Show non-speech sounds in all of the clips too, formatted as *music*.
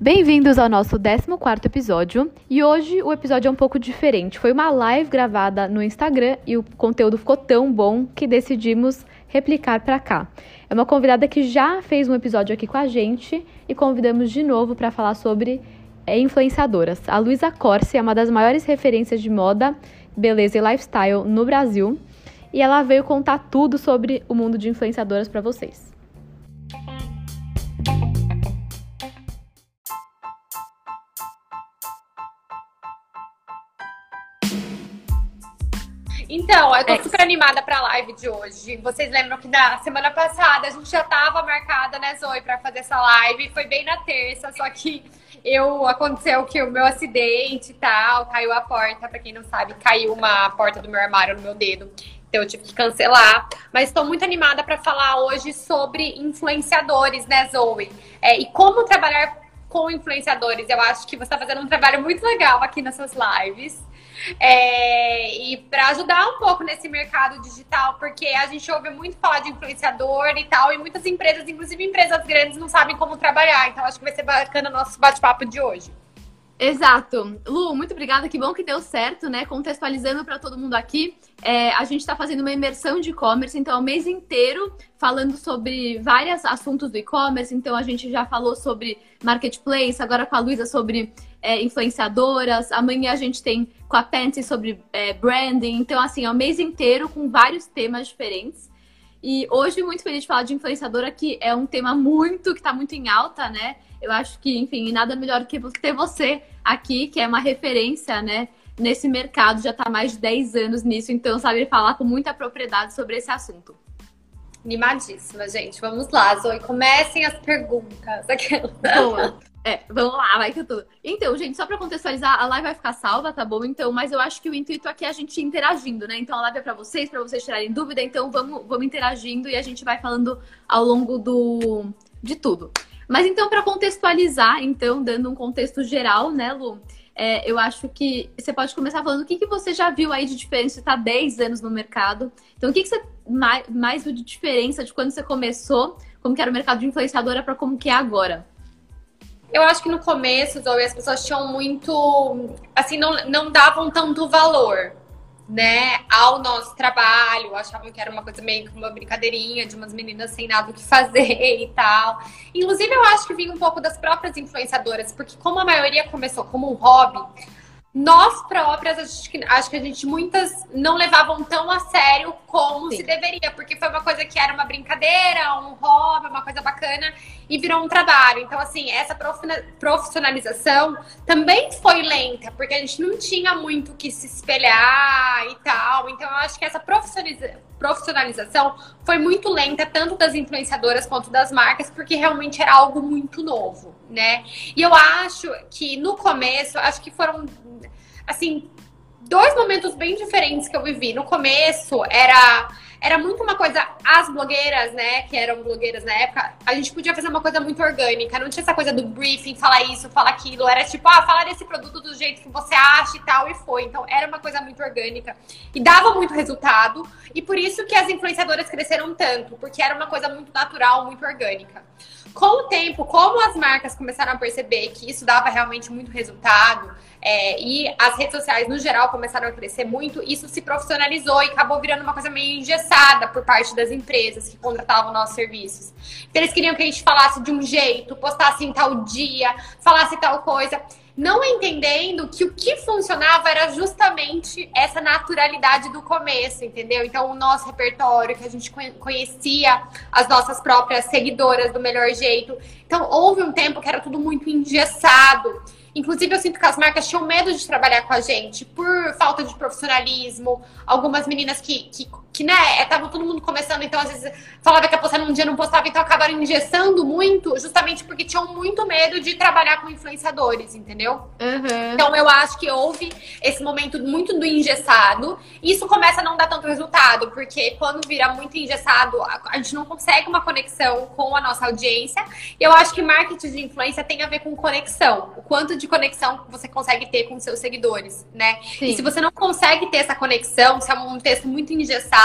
Bem-vindos ao nosso 14 episódio. E hoje o episódio é um pouco diferente. Foi uma live gravada no Instagram e o conteúdo ficou tão bom que decidimos replicar para cá. É uma convidada que já fez um episódio aqui com a gente e convidamos de novo para falar sobre é, influenciadoras. A Luísa Corsi é uma das maiores referências de moda, beleza e lifestyle no Brasil e ela veio contar tudo sobre o mundo de influenciadoras para vocês. Então, eu tô é. super animada pra live de hoje. Vocês lembram que na semana passada a gente já tava marcada, né, Zoe, pra fazer essa live. Foi bem na terça, só que eu aconteceu que o meu acidente e tal, caiu a porta, pra quem não sabe, caiu uma porta do meu armário no meu dedo. Então eu tive que cancelar. Mas estou muito animada para falar hoje sobre influenciadores, né, Zoe? É, e como trabalhar com influenciadores. Eu acho que você está fazendo um trabalho muito legal aqui nessas lives. É, e para ajudar um pouco nesse mercado digital, porque a gente ouve muito falar de influenciador e tal, e muitas empresas, inclusive empresas grandes, não sabem como trabalhar. Então, acho que vai ser bacana o nosso bate-papo de hoje. Exato. Lu, muito obrigada. Que bom que deu certo, né? Contextualizando para todo mundo aqui, é, a gente está fazendo uma imersão de e-commerce, então, o mês inteiro falando sobre vários assuntos do e-commerce. Então, a gente já falou sobre marketplace, agora com a Luísa sobre é, influenciadoras. Amanhã a gente tem com a Pente sobre é, branding. Então, assim, é o mês inteiro com vários temas diferentes. E hoje, muito feliz de falar de influenciadora, que é um tema muito, que está muito em alta, né? Eu acho que, enfim, nada melhor que ter você aqui, que é uma referência, né? Nesse mercado, já está há mais de 10 anos nisso, então sabe falar com muita propriedade sobre esse assunto. Animadíssima, gente. Vamos lá, Zoe. Comecem as perguntas. *laughs* Aquela. Boa. É, vamos lá, vai que eu tô. Então, gente, só pra contextualizar, a live vai ficar salva, tá bom? Então, mas eu acho que o intuito aqui é a gente interagindo, né? Então, a live é pra vocês, pra vocês tirarem dúvida. Então, vamos, vamos interagindo e a gente vai falando ao longo do de tudo. Mas então, para contextualizar, então, dando um contexto geral, né, Lu? É, eu acho que você pode começar falando o que, que você já viu aí de diferença, você está 10 anos no mercado. Então, o que, que você mais, mais viu de diferença de quando você começou, como que era o mercado de influenciadora para como que é agora? Eu acho que no começo, Zoe, as pessoas tinham muito. Assim, não, não davam tanto valor né, ao nosso trabalho, achavam que era uma coisa meio que uma brincadeirinha de umas meninas sem nada o que fazer *laughs* e tal. Inclusive, eu acho que vinha um pouco das próprias influenciadoras, porque como a maioria começou como um hobby, nós próprias, acho que, acho que a gente muitas não levavam tão a sério como Sim. se deveria, porque foi uma coisa que era uma brincadeira, um hobby, uma coisa bacana e virou um trabalho. Então, assim, essa profissionalização também foi lenta, porque a gente não tinha muito que se espelhar e tal. Então, eu acho que essa profissionalização foi muito lenta, tanto das influenciadoras quanto das marcas, porque realmente era algo muito novo, né? E eu acho que no começo, acho que foram assim, dois momentos bem diferentes que eu vivi. No começo era era muito uma coisa as blogueiras, né, que eram blogueiras na época, a gente podia fazer uma coisa muito orgânica, não tinha essa coisa do briefing, falar isso, falar aquilo, era tipo, ah, falar desse produto do jeito que você acha e tal e foi. Então era uma coisa muito orgânica e dava muito resultado, e por isso que as influenciadoras cresceram tanto, porque era uma coisa muito natural, muito orgânica. Com o tempo, como as marcas começaram a perceber que isso dava realmente muito resultado, é, e as redes sociais, no geral, começaram a crescer muito, isso se profissionalizou e acabou virando uma coisa meio engessada por parte das empresas que contratavam nossos serviços. Então, eles queriam que a gente falasse de um jeito, postasse em tal dia, falasse tal coisa não entendendo que o que funcionava era justamente essa naturalidade do começo, entendeu? Então, o nosso repertório, que a gente conhecia as nossas próprias seguidoras do melhor jeito. Então, houve um tempo que era tudo muito engessado. Inclusive, eu sinto que as marcas tinham medo de trabalhar com a gente por falta de profissionalismo. Algumas meninas que, que, que né, estavam todo mundo começando, então às vezes falava que ia postar num dia não postava, então acabaram engessando muito, justamente porque tinham muito medo de trabalhar com influenciadores, entendeu? Uhum. Então eu acho que houve esse momento muito do engessado. E isso começa a não dar tanto resultado, porque quando vira muito engessado, a gente não consegue uma conexão com a nossa audiência. E eu acho que marketing de influência tem a ver com conexão. O quanto de conexão você consegue ter com seus seguidores, né? Sim. E se você não consegue ter essa conexão, se é um texto muito engessado,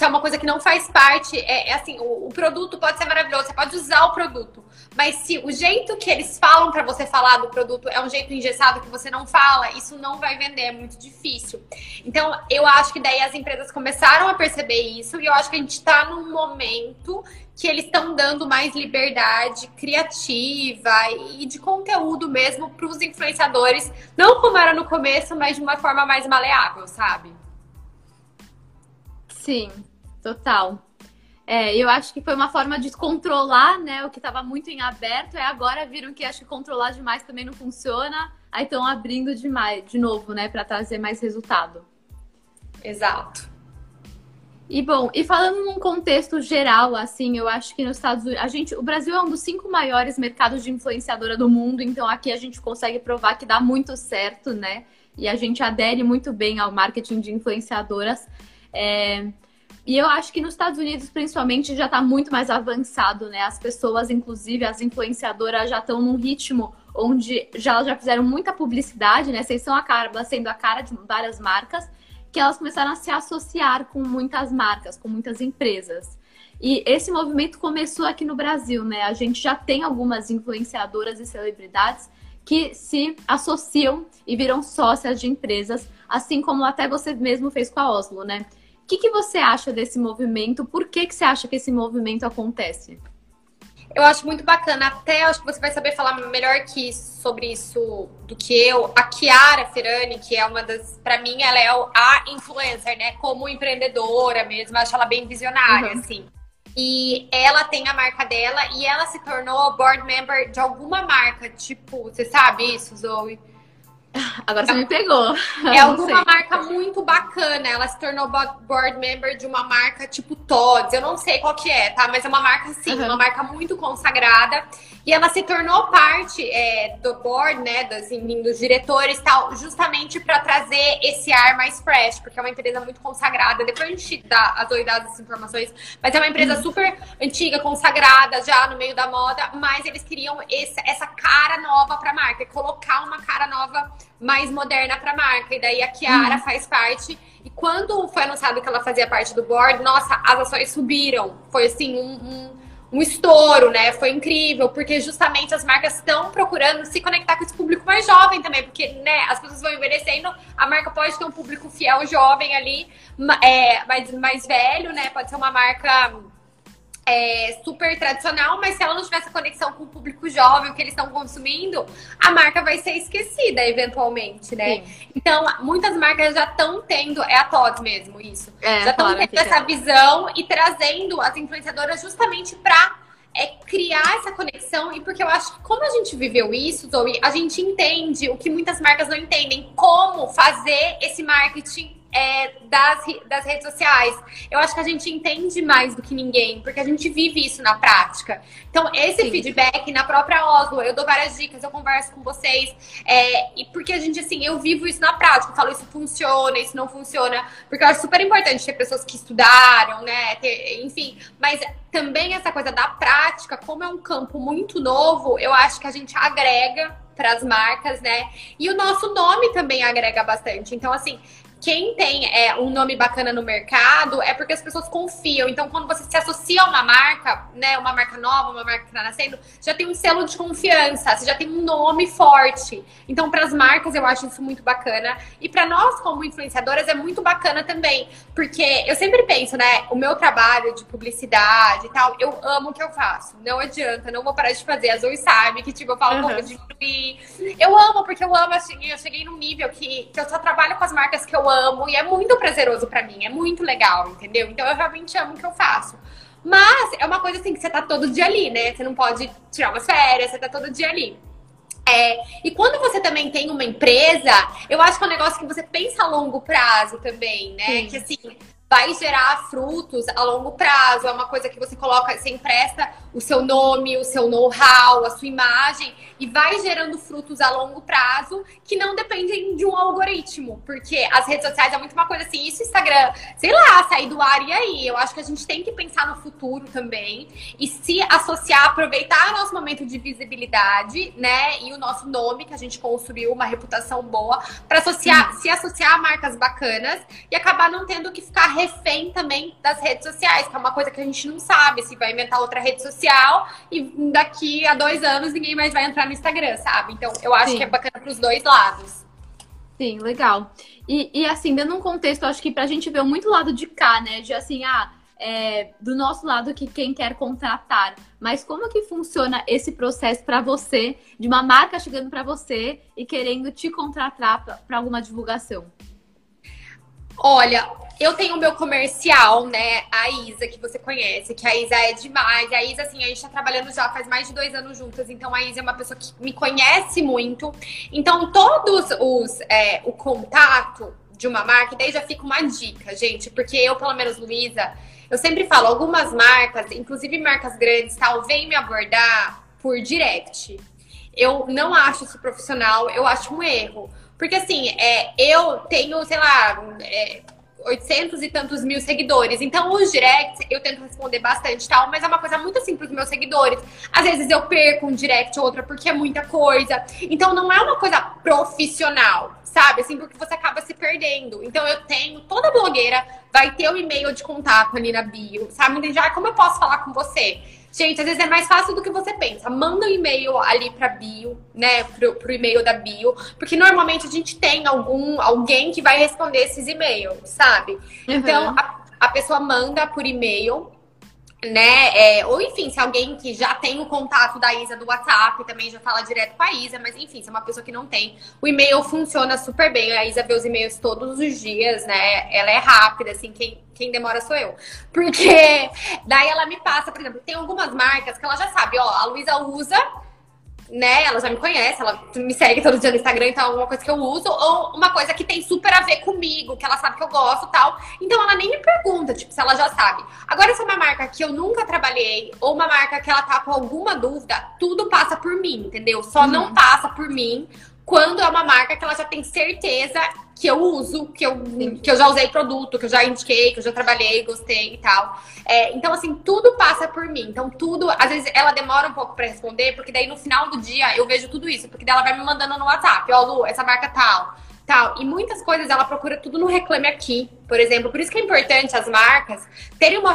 se é uma coisa que não faz parte, é, é assim, o, o, produto pode ser maravilhoso, você pode usar o produto, mas se o jeito que eles falam para você falar do produto é um jeito engessado que você não fala, isso não vai vender, é muito difícil. Então, eu acho que daí as empresas começaram a perceber isso e eu acho que a gente está num momento que eles estão dando mais liberdade criativa e de conteúdo mesmo para os influenciadores, não como era no começo, mas de uma forma mais maleável, sabe? Sim, total. É, eu acho que foi uma forma de controlar, né, o que estava muito em aberto, e agora viram que acho que controlar demais também não funciona, aí estão abrindo demais, de novo, né, para trazer mais resultado. Exato. E bom, e falando num contexto geral, assim, eu acho que nos Estados Unidos, a gente, o Brasil é um dos cinco maiores mercados de influenciadora do mundo, então aqui a gente consegue provar que dá muito certo, né? E a gente adere muito bem ao marketing de influenciadoras. É... E eu acho que nos Estados Unidos, principalmente, já está muito mais avançado, né? As pessoas, inclusive, as influenciadoras já estão num ritmo onde já, já fizeram muita publicidade, né? Vocês são a cara, sendo a cara de várias marcas que elas começaram a se associar com muitas marcas, com muitas empresas. E esse movimento começou aqui no Brasil, né? A gente já tem algumas influenciadoras e celebridades que se associam e viram sócias de empresas, assim como até você mesmo fez com a Oslo, né? O que, que você acha desse movimento? Por que, que você acha que esse movimento acontece? Eu acho muito bacana. Até acho que você vai saber falar melhor que sobre isso do que eu. A Chiara Ferrani, que é uma das. Para mim, ela é a influencer, né? Como empreendedora mesmo. Eu acho ela bem visionária, uhum. assim. E ela tem a marca dela e ela se tornou board member de alguma marca. Tipo, você sabe isso, Zoe? Agora você me pegou. É alguma marca muito bacana. Ela se tornou board member de uma marca tipo Todds. Eu não sei qual que é, tá? Mas é uma marca, sim, uhum. uma marca muito consagrada. E ela se tornou parte é, do board, né, dos, assim, dos diretores tal, justamente para trazer esse ar mais fresh, porque é uma empresa muito consagrada. Depois a gente dá as doidadas informações, mas é uma empresa uhum. super antiga, consagrada já no meio da moda, mas eles queriam esse, essa cara nova para a marca, colocar uma cara nova mais moderna para a marca. E daí a Kiara uhum. faz parte. E quando foi anunciado que ela fazia parte do board, nossa, as ações subiram. Foi assim um, um um estouro, né? Foi incrível, porque justamente as marcas estão procurando se conectar com esse público mais jovem também, porque né, as pessoas vão envelhecendo, a marca pode ter um público fiel jovem ali, é, mais, mais velho, né? Pode ser uma marca é, super tradicional, mas se ela não tiver essa conexão com o público jovem, o que eles estão consumindo, a marca vai ser esquecida eventualmente, né? Sim. Então, muitas marcas já estão tendo, é a TODS mesmo, isso. É, já estão tendo essa é. visão e trazendo as influenciadoras justamente para é criar essa conexão e porque eu acho que como a gente viveu isso, Zoe, a gente entende o que muitas marcas não entendem, como fazer esse marketing é, das, das redes sociais. Eu acho que a gente entende mais do que ninguém, porque a gente vive isso na prática. Então, esse Sim. feedback na própria Oslo, eu dou várias dicas, eu converso com vocês, é, e porque a gente, assim, eu vivo isso na prática, eu falo isso funciona, isso não funciona, porque eu acho super importante ter pessoas que estudaram, né, ter, enfim, mas também essa coisa da prática, como é um campo muito novo, eu acho que a gente agrega para as marcas, né? E o nosso nome também agrega bastante. Então, assim, quem tem é, um nome bacana no mercado é porque as pessoas confiam. Então, quando você se associa a uma marca, né, uma marca nova, uma marca que está nascendo, já tem um selo de confiança, você já tem um nome forte. Então, para as marcas, eu acho isso muito bacana. E para nós, como influenciadoras, é muito bacana também. Porque eu sempre penso, né, o meu trabalho de publicidade e tal, eu amo o que eu faço. Não adianta, não vou parar de fazer. A Zoe sabe que, tipo, eu falo, uhum. vou diminuir. Eu amo, porque eu amo, assim, eu cheguei num nível que, que eu só trabalho com as marcas que eu amo e é muito prazeroso para mim, é muito legal, entendeu? Então eu realmente amo o que eu faço. Mas é uma coisa assim que você tá todo dia ali, né? Você não pode tirar umas férias, você tá todo dia ali. É, e quando você também tem uma empresa, eu acho que é um negócio que você pensa a longo prazo também, né? Sim. Que assim, vai gerar frutos a longo prazo. É uma coisa que você coloca, você empresta o seu nome, o seu know-how, a sua imagem e vai gerando frutos a longo prazo que não dependem de um algoritmo, porque as redes sociais é muito uma coisa assim, isso Instagram, sei lá, sair do ar e aí. Eu acho que a gente tem que pensar no futuro também e se associar, aproveitar o nosso momento de visibilidade, né, e o nosso nome que a gente construiu uma reputação boa para associar, se associar a marcas bacanas e acabar não tendo que ficar refém também das redes sociais, que é uma coisa que a gente não sabe se vai inventar outra rede social e daqui a dois anos ninguém mais vai entrar no Instagram, sabe? Então eu acho Sim. que é bacana para os dois lados. Sim, legal. E, e assim, dando um contexto, acho que pra gente ver muito lado de cá, né? De assim, ah, é, do nosso lado que quem quer contratar. Mas como que funciona esse processo para você, de uma marca chegando para você e querendo te contratar para alguma divulgação? Olha, eu tenho o meu comercial, né? A Isa, que você conhece, que a Isa é demais. A Isa, assim, a gente tá trabalhando já faz mais de dois anos juntas, então a Isa é uma pessoa que me conhece muito. Então, todos os é, o contato de uma marca, daí já fica uma dica, gente, porque eu, pelo menos, Luísa, eu sempre falo, algumas marcas, inclusive marcas grandes, tal, vêm me abordar por direct. Eu não acho isso profissional, eu acho um erro. Porque assim, é, eu tenho, sei lá, é, 800 e tantos mil seguidores. Então, os directs eu tento responder bastante tal, mas é uma coisa muito assim pros meus seguidores. Às vezes eu perco um direct ou outra porque é muita coisa. Então, não é uma coisa profissional, sabe? Assim, porque você acaba se perdendo. Então, eu tenho, toda blogueira vai ter o um e-mail de contato ali na bio, sabe? Entende? Ah, como eu posso falar com você? Gente, às vezes é mais fácil do que você pensa. Manda um e-mail ali pra bio, né? Pro, pro e-mail da bio. Porque normalmente a gente tem algum, alguém que vai responder esses e-mails, sabe? Uhum. Então, a, a pessoa manda por e-mail né? É, ou enfim, se alguém que já tem o contato da Isa do WhatsApp também já fala direto com a Isa, mas enfim, se é uma pessoa que não tem, o e-mail funciona super bem. A Isa vê os e-mails todos os dias, né? Ela é rápida, assim, quem, quem demora sou eu. Porque *laughs* daí ela me passa, por exemplo, tem algumas marcas que ela já sabe, ó, a Luísa usa né? Ela já me conhece, ela me segue todo dia no Instagram, então é alguma coisa que eu uso, ou uma coisa que tem super a ver comigo, que ela sabe que eu gosto tal. Então ela nem me pergunta, tipo, se ela já sabe. Agora, se é uma marca que eu nunca trabalhei, ou uma marca que ela tá com alguma dúvida, tudo passa por mim, entendeu? Só uhum. não passa por mim quando é uma marca que ela já tem certeza que eu uso, que eu, que eu já usei produto, que eu já indiquei, que eu já trabalhei, gostei e tal. É, então, assim, tudo passa por mim. Então, tudo, às vezes ela demora um pouco para responder, porque daí no final do dia eu vejo tudo isso, porque daí ela vai me mandando no WhatsApp, ó, Lu, essa marca tal. Tal. E muitas coisas ela procura tudo no Reclame Aqui, por exemplo. Por isso que é importante as marcas terem uma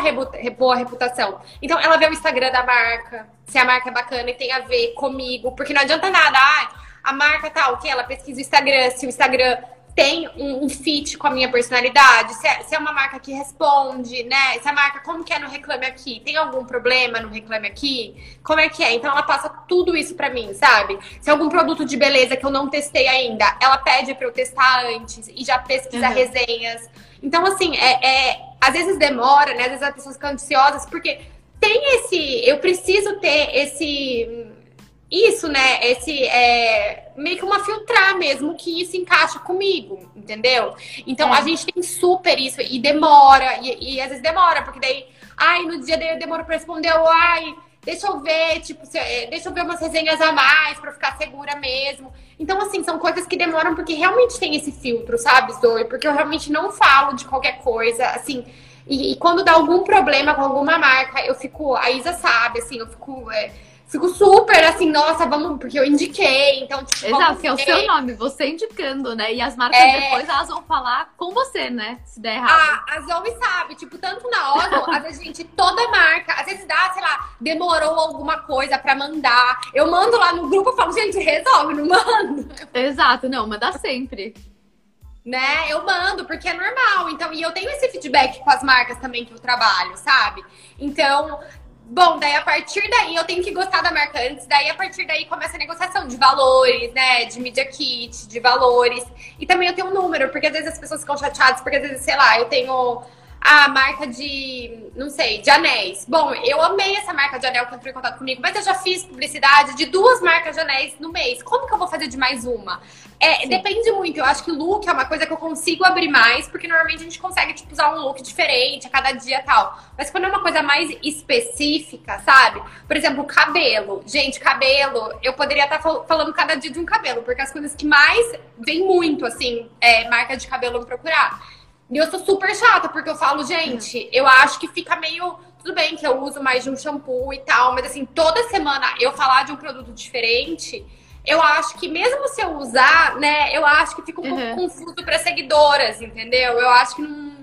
boa reputação. Então, ela vê o Instagram da marca, se a marca é bacana e tem a ver comigo, porque não adianta nada. Ah, a marca tal, que ela pesquisa o Instagram, se o Instagram tem um, um fit com a minha personalidade, se é, se é, uma marca que responde, né? Se a marca, como que é no Reclame Aqui? Tem algum problema no Reclame Aqui? Como é que é? Então ela passa tudo isso pra mim, sabe? Se é algum produto de beleza que eu não testei ainda, ela pede pra eu testar antes e já pesquisar uhum. resenhas. Então, assim, é, é, às vezes demora, né? Às vezes as pessoas ficam ansiosas, porque tem esse. Eu preciso ter esse isso, né? Esse é meio que uma filtrar mesmo que isso encaixa comigo, entendeu? Então é. a gente tem super isso e demora, e, e, às vezes demora, porque daí, ai, no dia dele demora pra responder, ou ai, deixa eu ver, tipo, se, é, deixa eu ver umas resenhas a mais pra ficar segura mesmo. Então, assim, são coisas que demoram porque realmente tem esse filtro, sabe, Zoe? Porque eu realmente não falo de qualquer coisa, assim. E, e quando dá algum problema com alguma marca, eu fico. A Isa sabe, assim, eu fico. É, fico super assim, nossa, vamos, porque eu indiquei, então, tipo, Exato, que é o seu nome, você indicando, né? E as marcas é... depois elas vão falar com você, né? Se der errado. Ah, a Zoe sabe, tipo, tanto na hora, às vezes, gente, toda marca, às vezes dá, sei lá, demorou alguma coisa pra mandar. Eu mando lá no grupo e falo, gente, resolve, não mando. Exato, não, manda sempre né? Eu mando, porque é normal. Então, e eu tenho esse feedback com as marcas também que eu trabalho, sabe? Então, Bom, daí a partir daí eu tenho que gostar da marca antes, daí a partir daí começa a negociação de valores, né? De media kit, de valores. E também eu tenho um número, porque às vezes as pessoas ficam chateadas, porque às vezes, sei lá, eu tenho a marca de, não sei, de anéis. Bom, eu amei essa marca de anel que entrou em contato comigo, mas eu já fiz publicidade de duas marcas de anéis no mês. Como que eu vou fazer de mais uma? É, depende muito. Eu acho que look é uma coisa que eu consigo abrir mais, porque normalmente a gente consegue, tipo, usar um look diferente a cada dia e tal. Mas quando é uma coisa mais específica, sabe? Por exemplo, cabelo. Gente, cabelo, eu poderia estar falando cada dia de um cabelo, porque as coisas que mais vem muito, assim, é marca de cabelo me procurar e eu sou super chata, porque eu falo, gente, eu acho que fica meio. Tudo bem que eu uso mais de um shampoo e tal, mas assim, toda semana eu falar de um produto diferente, eu acho que mesmo se eu usar, né, eu acho que fica um uhum. pouco confuso para seguidoras, entendeu? Eu acho que não,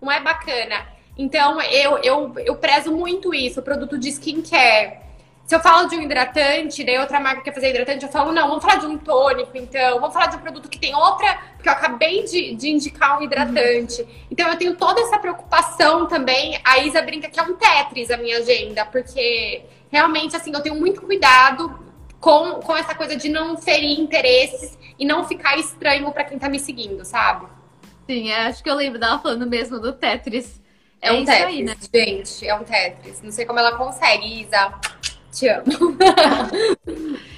não é bacana. Então, eu, eu, eu prezo muito isso, o produto de skincare. Se eu falo de um hidratante, daí outra marca quer fazer hidratante, eu falo, não, vamos falar de um tônico, então. Vamos falar de um produto que tem outra, porque eu acabei de, de indicar um hidratante. Uhum. Então, eu tenho toda essa preocupação também. A Isa brinca que é um Tetris a minha agenda, porque realmente, assim, eu tenho muito cuidado com, com essa coisa de não ferir interesses e não ficar estranho para quem tá me seguindo, sabe? Sim, é, acho que eu lembro dela falando mesmo do Tetris. É, é um Tetris, aí, né? gente, é um Tetris. Não sei como ela consegue, Isa. Te amo. *laughs*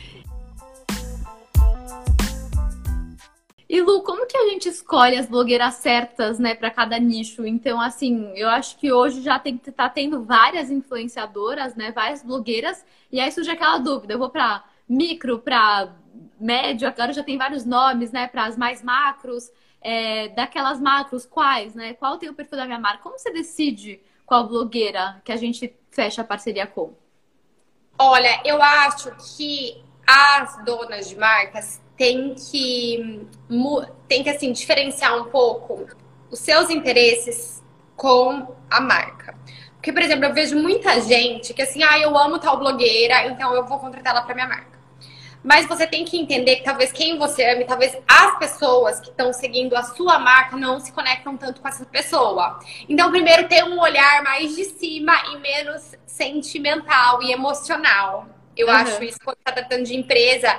E Lu, como que a gente escolhe as blogueiras certas, né, para cada nicho? Então, assim, eu acho que hoje já tem tá tendo várias influenciadoras, né, várias blogueiras, e aí surge aquela dúvida, eu vou para micro, para médio, agora já tem vários nomes, né, para as mais macros, é, daquelas macros, quais, né? Qual tem o perfil da minha marca? Como você decide qual blogueira que a gente fecha a parceria com? Olha, eu acho que as donas de marcas têm que, têm que assim, diferenciar um pouco os seus interesses com a marca. Porque, por exemplo, eu vejo muita gente que assim, ah, eu amo tal blogueira, então eu vou contratar ela para minha marca. Mas você tem que entender que talvez quem você ame, talvez as pessoas que estão seguindo a sua marca não se conectam tanto com essa pessoa. Então, primeiro, ter um olhar mais de cima e menos sentimental e emocional. Eu uhum. acho isso quando tá tratando de empresa.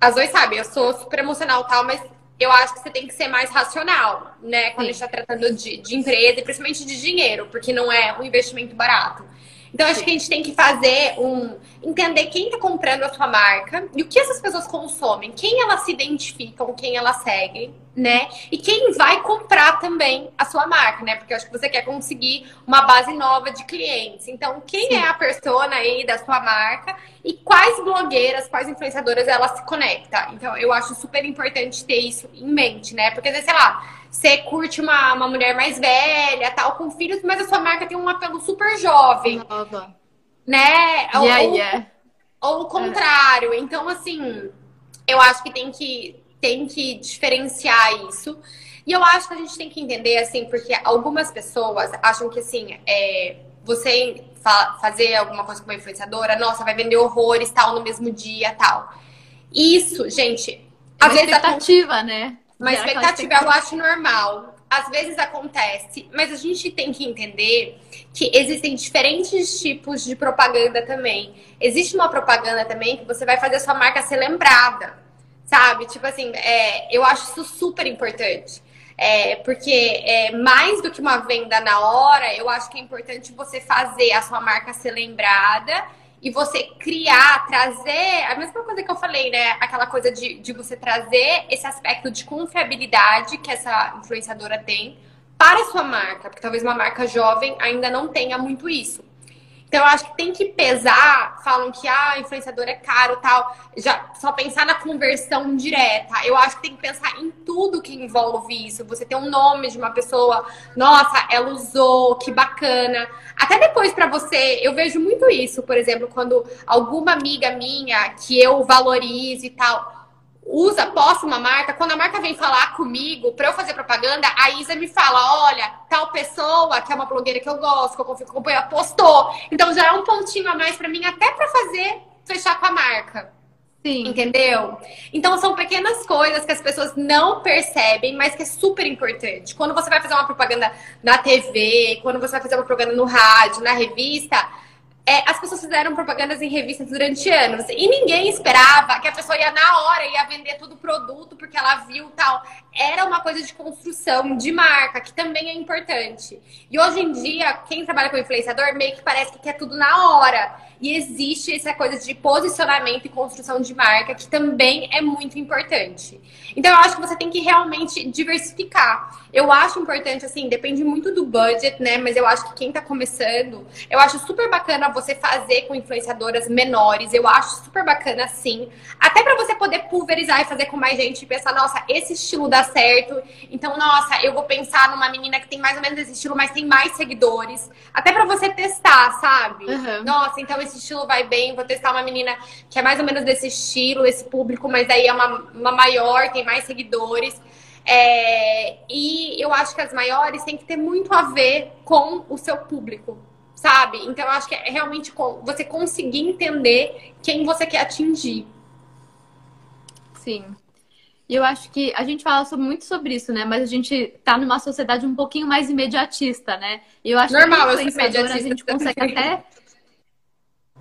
As dois sabem, eu sou super emocional tal, mas eu acho que você tem que ser mais racional, né? Quando Sim. a gente tá tratando de, de empresa e principalmente de dinheiro, porque não é um investimento barato. Então, acho que a gente tem que fazer um. entender quem está comprando a sua marca e o que essas pessoas consomem, quem elas se identificam, quem elas seguem, né? E quem vai comprar também a sua marca, né? Porque eu acho que você quer conseguir uma base nova de clientes. Então, quem Sim. é a persona aí da sua marca e quais blogueiras, quais influenciadoras ela se conecta. Então, eu acho super importante ter isso em mente, né? Porque, sei lá você curte uma, uma mulher mais velha, tal, com filhos, mas a sua marca tem um apelo super jovem. Nova. Né? Yeah, ou, yeah. ou o contrário. É. Então, assim, eu acho que tem que, tem que diferenciar isso. E eu acho que a gente tem que entender, assim, porque algumas pessoas acham que, assim, é, você fa fazer alguma coisa com uma influenciadora, nossa, vai vender horrores, tal, no mesmo dia, tal. Isso, gente, às vezes expectativa, né? Uma expectativa eu acho normal. Às vezes acontece, mas a gente tem que entender que existem diferentes tipos de propaganda também. Existe uma propaganda também que você vai fazer a sua marca ser lembrada, sabe? Tipo assim, é, eu acho isso super importante. É, porque é, mais do que uma venda na hora, eu acho que é importante você fazer a sua marca ser lembrada e você criar, trazer, a mesma coisa que eu falei, né? Aquela coisa de, de você trazer esse aspecto de confiabilidade que essa influenciadora tem para a sua marca, porque talvez uma marca jovem ainda não tenha muito isso. Então, eu acho que tem que pesar. Falam que ah, influenciador é caro tal. Já só pensar na conversão direta. Eu acho que tem que pensar em tudo que envolve isso. Você tem um nome de uma pessoa, nossa, ela usou, que bacana. Até depois para você, eu vejo muito isso, por exemplo, quando alguma amiga minha que eu valorizo e tal usa, posta uma marca, quando a marca vem falar comigo para eu fazer propaganda, a Isa me fala: olha, tal pessoa, que é uma blogueira que eu gosto, que eu confio que acompanha, postou. Então já é um pontinho a mais para mim, até para fazer fechar com a marca. Sim. Entendeu? Então são pequenas coisas que as pessoas não percebem, mas que é super importante. Quando você vai fazer uma propaganda na TV, quando você vai fazer uma propaganda no rádio, na revista, é, as pessoas fizeram propagandas em revistas durante anos e ninguém esperava que a pessoa ia na hora, ia vender todo o produto porque ela viu tal. Era uma coisa de construção de marca, que também é importante. E hoje em dia, quem trabalha com influenciador meio que parece que quer tudo na hora. E existe essa coisa de posicionamento e construção de marca, que também é muito importante. Então, eu acho que você tem que realmente diversificar. Eu acho importante, assim, depende muito do budget, né? Mas eu acho que quem tá começando, eu acho super bacana você fazer com influenciadoras menores. Eu acho super bacana, sim. Até para você poder pulverizar e fazer com mais gente e pensar, nossa, esse estilo dá certo. Então, nossa, eu vou pensar numa menina que tem mais ou menos esse estilo, mas tem mais seguidores. Até para você testar, sabe? Uhum. Nossa, então esse estilo vai bem, vou testar uma menina que é mais ou menos desse estilo, esse público, mas aí é uma, uma maior, tem mais seguidores. É, e eu acho que as maiores têm que ter muito a ver com o seu público, sabe? Então eu acho que é realmente você conseguir entender quem você quer atingir. Sim. E eu acho que a gente fala muito sobre isso, né? Mas a gente tá numa sociedade um pouquinho mais imediatista, né? E eu acho Normal, que a gente consegue até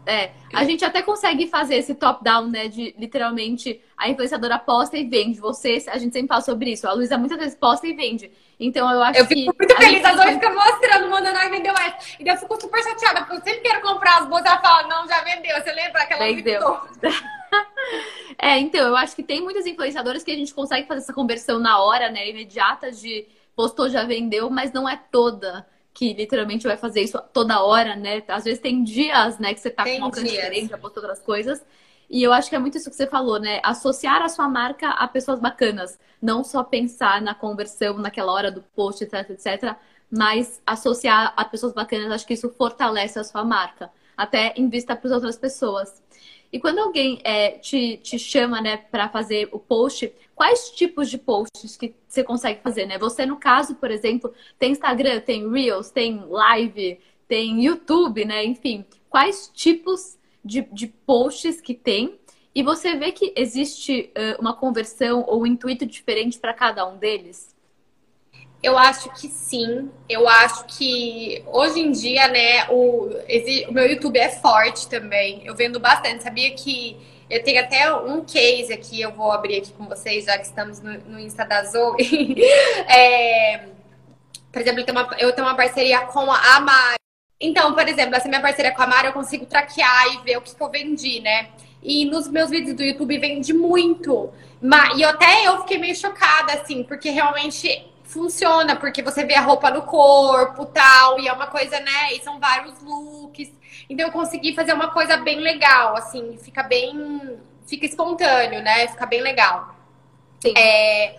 é, a gente até consegue fazer esse top-down, né? De literalmente a influenciadora posta e vende. Você, a gente sempre fala sobre isso. A Luísa muitas vezes posta e vende. Então eu acho eu que. Eu fico muito feliz, as duas ficam mostrando, mandando, ai, vendeu essa. E eu fico super chateada, porque eu sempre quero comprar as bolsas. Ela fala, não, já vendeu. Você lembra aquela Vendeu. *laughs* é, então, eu acho que tem muitas influenciadoras que a gente consegue fazer essa conversão na hora, né? Imediata de postou, já vendeu, mas não é toda que literalmente vai fazer isso toda hora, né? Às vezes tem dias, né, que você tá tem com uma coisa diferente, já postou outras coisas. E eu acho que é muito isso que você falou, né? Associar a sua marca a pessoas bacanas. Não só pensar na conversão naquela hora do post, etc, etc. Mas associar a pessoas bacanas, acho que isso fortalece a sua marca. Até em vista para as outras pessoas. E quando alguém é, te, te chama, né, para fazer o post, quais tipos de posts que você consegue fazer, né? Você, no caso, por exemplo, tem Instagram, tem Reels, tem Live, tem YouTube, né? Enfim, quais tipos de, de posts que tem? E você vê que existe uh, uma conversão ou um intuito diferente para cada um deles? Eu acho que sim. Eu acho que hoje em dia, né, o, o meu YouTube é forte também. Eu vendo bastante. Sabia que eu tenho até um case aqui, eu vou abrir aqui com vocês, já que estamos no, no Insta da Zoe. *laughs* é, por exemplo, eu tenho, uma, eu tenho uma parceria com a Mari. Então, por exemplo, essa minha parceria com a Mari, eu consigo traquear e ver o que, que eu vendi, né? E nos meus vídeos do YouTube vende muito. Mas, e até eu fiquei meio chocada, assim, porque realmente funciona, porque você vê a roupa no corpo tal, e é uma coisa, né? E são vários looks. Então eu consegui fazer uma coisa bem legal, assim, fica bem. Fica espontâneo, né? Fica bem legal. Sim. É,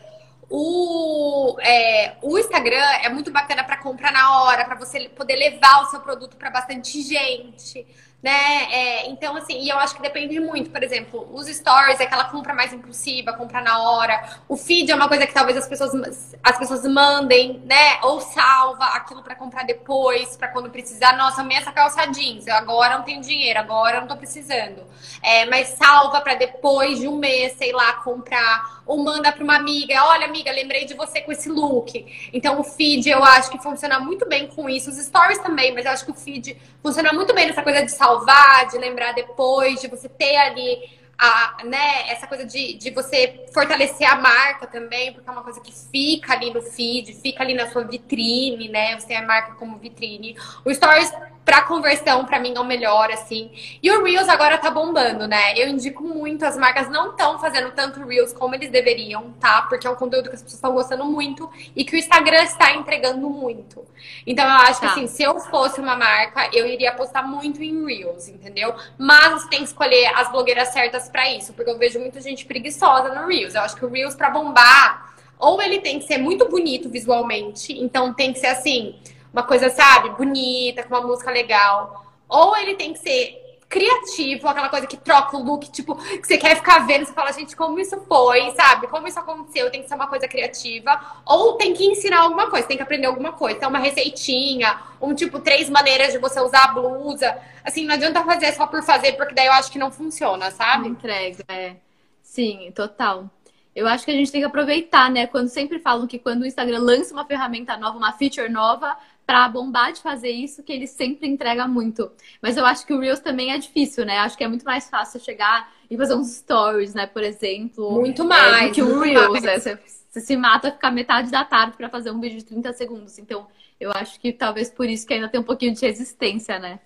o, é, o Instagram é muito bacana para comprar na hora, para você poder levar o seu produto para bastante gente né? É, então, assim, e eu acho que depende muito. Por exemplo, os stories é aquela compra mais impulsiva, compra na hora. O feed é uma coisa que talvez as pessoas, as pessoas mandem, né? Ou salva aquilo para comprar depois, para quando precisar. Nossa, amei essa calça jeans, agora não tenho dinheiro, agora não tô precisando. É, mas salva para depois de um mês, sei lá, comprar. Ou manda para uma amiga, olha, amiga, lembrei de você com esse look. Então, o feed eu acho que funciona muito bem com isso. Os stories também, mas eu acho que o feed funciona muito bem nessa coisa de salva salvar, de lembrar depois, de você ter ali a, né, essa coisa de, de você fortalecer a marca também, porque é uma coisa que fica ali no feed, fica ali na sua vitrine, né? Você tem a marca como vitrine. O Stories para conversão, para mim, é o melhor, assim. E o Reels agora tá bombando, né? Eu indico muito, as marcas não estão fazendo tanto Reels como eles deveriam, tá? Porque é um conteúdo que as pessoas estão gostando muito e que o Instagram está entregando muito. Então, eu acho tá. que, assim, se eu fosse uma marca, eu iria postar muito em Reels, entendeu? Mas você tem que escolher as blogueiras certas para isso, porque eu vejo muita gente preguiçosa no Reels. Eu acho que o Reels, para bombar, ou ele tem que ser muito bonito visualmente, então tem que ser assim uma coisa, sabe, bonita, com uma música legal. Ou ele tem que ser criativo, aquela coisa que troca o look, tipo, que você quer ficar vendo, você fala, gente, como isso foi, sabe? Como isso aconteceu, tem que ser uma coisa criativa. Ou tem que ensinar alguma coisa, tem que aprender alguma coisa. Então, uma receitinha, um tipo, três maneiras de você usar a blusa. Assim, não adianta fazer só por fazer, porque daí eu acho que não funciona, sabe? Não entrega, é. Sim, total. Eu acho que a gente tem que aproveitar, né? Quando sempre falam que quando o Instagram lança uma ferramenta nova, uma feature nova, para bombar de fazer isso, que ele sempre entrega muito. Mas eu acho que o Reels também é difícil, né? Acho que é muito mais fácil chegar e fazer uns stories, né? Por exemplo. Muito mais. É, que o Reels, né? Você, você se mata ficar metade da tarde para fazer um vídeo de 30 segundos. Então, eu acho que talvez por isso que ainda tem um pouquinho de resistência, né?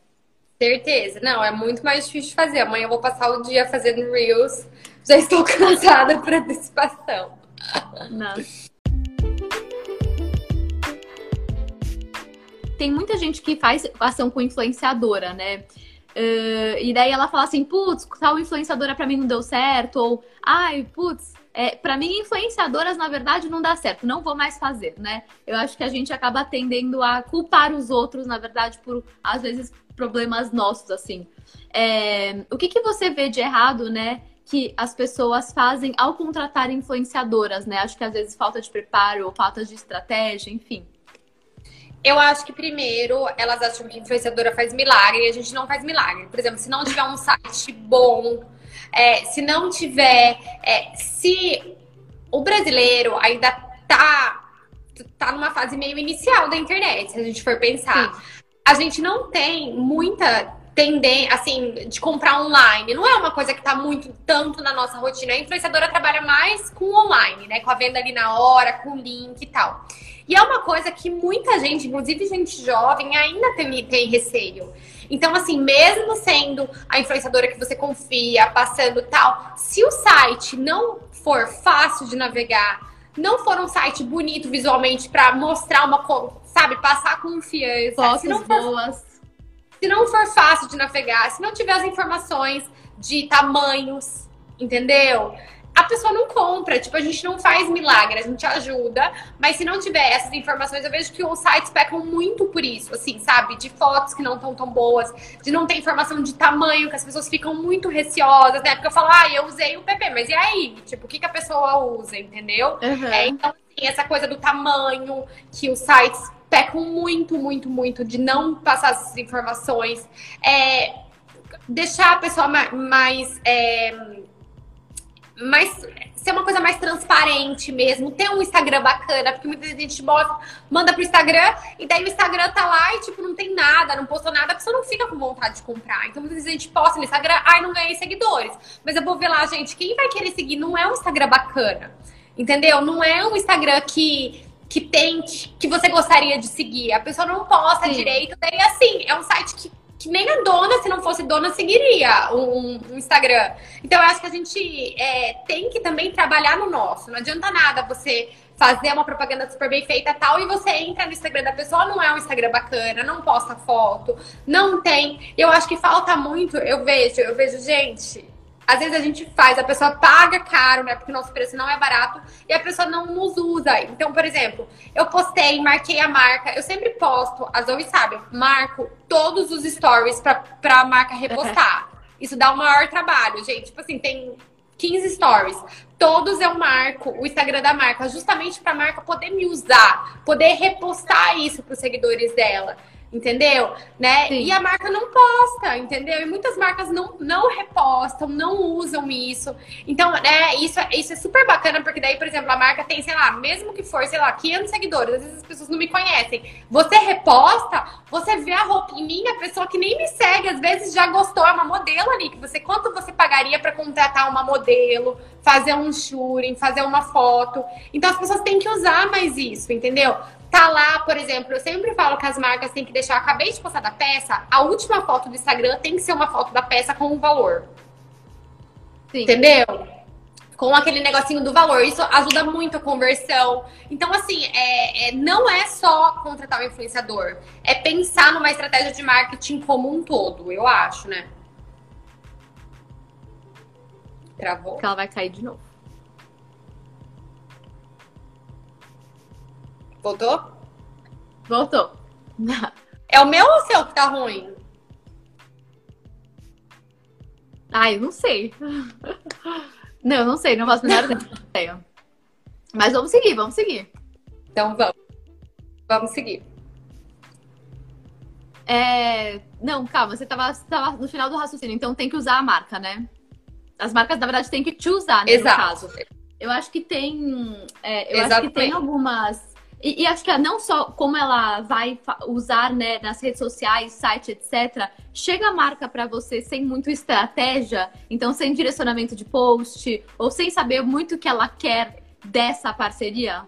Certeza. Não, é muito mais difícil de fazer. Amanhã eu vou passar o dia fazendo Reels. Já estou *laughs* cansada por antecipação. Não. Tem muita gente que faz ação com influenciadora, né? Uh, e daí ela fala assim, putz, tal influenciadora pra mim não deu certo, ou ai, putz, é, para mim, influenciadoras, na verdade, não dá certo, não vou mais fazer, né? Eu acho que a gente acaba tendendo a culpar os outros, na verdade, por, às vezes, problemas nossos, assim. É, o que, que você vê de errado, né? que as pessoas fazem ao contratar influenciadoras, né? Acho que às vezes falta de preparo ou falta de estratégia, enfim. Eu acho que primeiro elas acham que influenciadora faz milagre e a gente não faz milagre. Por exemplo, se não tiver um site bom, é, se não tiver. É, se o brasileiro ainda tá, tá numa fase meio inicial da internet, se a gente for pensar. Sim. A gente não tem muita tendência, assim, de comprar online. Não é uma coisa que tá muito tanto na nossa rotina. A influenciadora trabalha mais com online, né? Com a venda ali na hora, com o link e tal. E é uma coisa que muita gente, inclusive gente jovem, ainda tem, tem receio. Então, assim, mesmo sendo a influenciadora que você confia, passando tal, se o site não for fácil de navegar, não for um site bonito visualmente para mostrar uma, sabe, passar confiança, Fotos se não for, boas. Se não for fácil de navegar, se não tiver as informações de tamanhos, entendeu? A pessoa não compra. Tipo, a gente não faz milagre, a gente ajuda. Mas se não tiver essas informações, eu vejo que os sites pecam muito por isso, assim, sabe? De fotos que não estão tão boas, de não ter informação de tamanho, que as pessoas ficam muito receosas, né? Porque eu falo, ah, eu usei o PP, mas e aí? Tipo, o que, que a pessoa usa, entendeu? Uhum. É, então, assim, essa coisa do tamanho, que os sites pecam muito, muito, muito de não passar essas informações. É, deixar a pessoa mais. mais é, mais ser uma coisa mais transparente mesmo, ter um Instagram bacana, porque muita gente mostra, manda pro Instagram e daí o Instagram tá lá e tipo não tem nada, não postou nada, a pessoa não fica com vontade de comprar. Então muitas vezes a gente posta no Instagram, ai, não ganhei seguidores. Mas eu vou ver lá, gente, quem vai querer seguir não é um Instagram bacana. Entendeu? Não é um Instagram que que tem que você gostaria de seguir. A pessoa não posta Sim. direito, daí assim, é um site que que nem a dona, se não fosse dona, seguiria um, um Instagram. Então, eu acho que a gente é, tem que também trabalhar no nosso. Não adianta nada você fazer uma propaganda super bem feita tal e você entra no Instagram da pessoa, não é um Instagram bacana, não posta foto, não tem. Eu acho que falta muito, eu vejo, eu vejo gente às vezes a gente faz, a pessoa paga caro, né? Porque o nosso preço não é barato e a pessoa não nos usa. Então, por exemplo, eu postei, marquei a marca. Eu sempre posto, a Zoe sabe, marco todos os stories pra, pra marca repostar. *laughs* Isso dá o maior trabalho, gente. Tipo assim, tem 15 stories. Todos eu marco o Instagram da marca, justamente para a marca poder me usar, poder repostar isso para os seguidores dela entendeu? Né? E a marca não posta, entendeu? E muitas marcas não, não repostam, não usam isso. Então, né, isso, isso é super bacana, porque daí, por exemplo, a marca tem, sei lá, mesmo que for, sei lá, 500 seguidores, às vezes as pessoas não me conhecem. Você reposta, você vê a roupa em mim, a pessoa que nem me segue, às vezes já gostou, é uma modelo ali, que você, quanto você pagaria para contratar uma modelo, fazer um shooting, fazer uma foto. Então, as pessoas têm que usar mais isso, entendeu? Tá lá, por exemplo, eu sempre falo que as marcas têm que deixar, acabei de postar da peça, a última foto do Instagram tem que ser uma foto da peça com o valor. Sim. Entendeu? Com aquele negocinho do valor. Isso ajuda muito a conversão. Então, assim, é, é, não é só contratar um influenciador. É pensar numa estratégia de marketing como um todo, eu acho, né? Travou? Que ela vai cair de novo. Voltou? Voltou. *laughs* É o meu ou o seu que tá ruim? Ai, não sei. *laughs* Não, não sei, não faço menor ideia. Mas vamos seguir, vamos seguir. Então vamos. Vamos seguir. É... Não, calma, você tava, você tava no final do raciocínio, então tem que usar a marca, né? As marcas, na verdade, têm que te usar, né, Exato. no caso. Eu acho que tem. É, eu acho que tem algumas e, e, acho que não só como ela vai usar né, nas redes sociais, site, etc. Chega a marca para você sem muito estratégia, então sem direcionamento de post, ou sem saber muito o que ela quer dessa parceria?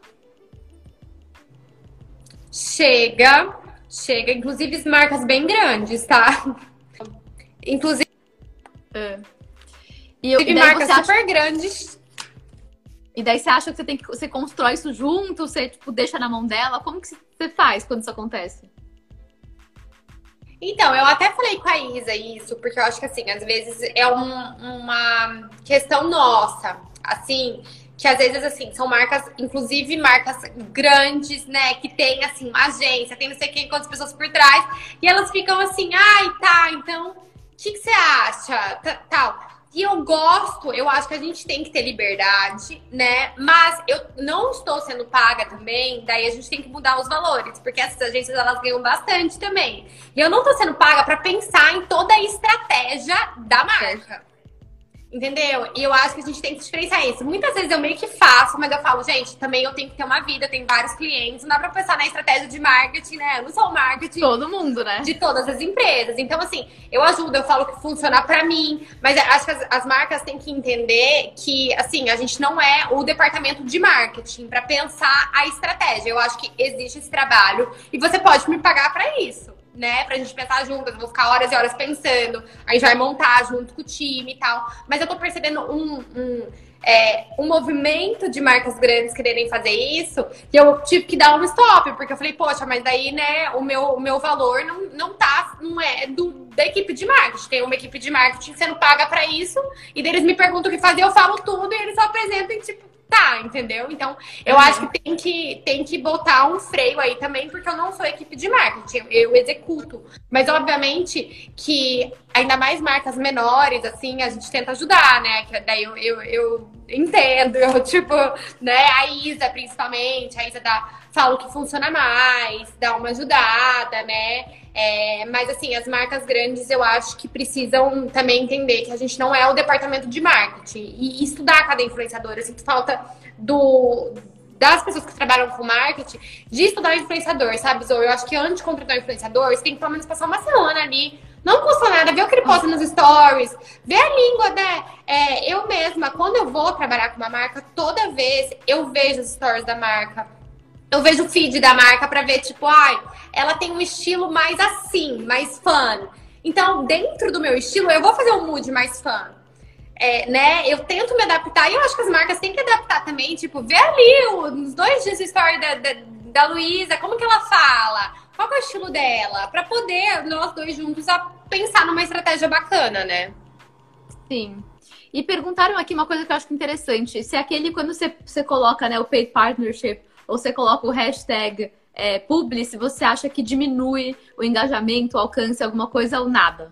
Chega, chega. Inclusive marcas bem grandes, tá? Inclusive. É. E eu, marcas super acha... grandes e daí você acha que você tem que você constrói isso junto, você tipo deixa na mão dela? Como que você faz quando isso acontece? Então, eu até falei com a Isa isso, porque eu acho que assim, às vezes é um, uma questão nossa, assim, que às vezes assim, são marcas, inclusive marcas grandes, né, que tem assim, uma agência, tem não sei quem, quantas pessoas por trás, e elas ficam assim, ai, tá, então, o que, que você acha? Tal. E eu gosto, eu acho que a gente tem que ter liberdade, né? Mas eu não estou sendo paga também, daí a gente tem que mudar os valores, porque essas agências elas ganham bastante também. E eu não estou sendo paga para pensar em toda a estratégia da marca. Entendeu? E eu acho que a gente tem que diferenciar isso. Muitas vezes eu meio que faço, mas eu falo, gente, também eu tenho que ter uma vida, tem vários clientes, não dá pra pensar na estratégia de marketing, né? Eu não sou marketing. Todo mundo, né? De todas as empresas. Então, assim, eu ajudo, eu falo que funciona pra mim, mas acho que as, as marcas têm que entender que, assim, a gente não é o departamento de marketing pra pensar a estratégia. Eu acho que existe esse trabalho e você pode me pagar pra isso né, pra gente pensar juntas. Eu vou ficar horas e horas pensando. A gente vai montar junto com o time e tal. Mas eu tô percebendo um, um, é, um movimento de marcas grandes quererem fazer isso. E eu tive que dar um stop, porque eu falei, poxa, mas daí, né, o meu, o meu valor não, não tá, não é do, da equipe de marketing. Tem uma equipe de marketing sendo paga para isso. E eles me perguntam o que fazer, eu falo tudo e eles só apresentam, tipo, tá, entendeu? Então, eu uhum. acho que tem, que tem que botar um freio aí também, porque eu não sou equipe de marketing, eu executo. Mas, obviamente, que ainda mais marcas menores, assim, a gente tenta ajudar, né? Que daí eu, eu, eu entendo, *laughs* eu, tipo, né? A Isa, principalmente, a Isa dá, fala o que funciona mais, dá uma ajudada, né? É, mas assim, as marcas grandes eu acho que precisam também entender que a gente não é o departamento de marketing e estudar cada influenciador. Eu sinto falta do, das pessoas que trabalham com marketing de estudar o influenciador, sabe, Zoe? Eu acho que antes de contratar um influenciador, você tem que pelo menos passar uma semana ali. Não custa nada ver o que ele posta nos stories, ver a língua, né? É, eu mesma, quando eu vou trabalhar com uma marca, toda vez eu vejo os stories da marca eu vejo o feed da marca para ver, tipo, ai, ela tem um estilo mais assim, mais fun. Então, dentro do meu estilo, eu vou fazer um mood mais fun. É, né? Eu tento me adaptar e eu acho que as marcas têm que adaptar também, tipo, ver ali os dois dias de story da, da, da Luísa, como que ela fala, qual é o estilo dela, para poder nós dois juntos pensar numa estratégia bacana, né? Sim. E perguntaram aqui uma coisa que eu acho interessante, se aquele, quando você, você coloca né, o paid partnership ou você coloca o hashtag é, publi se você acha que diminui o engajamento, o alcance, alguma coisa ou nada.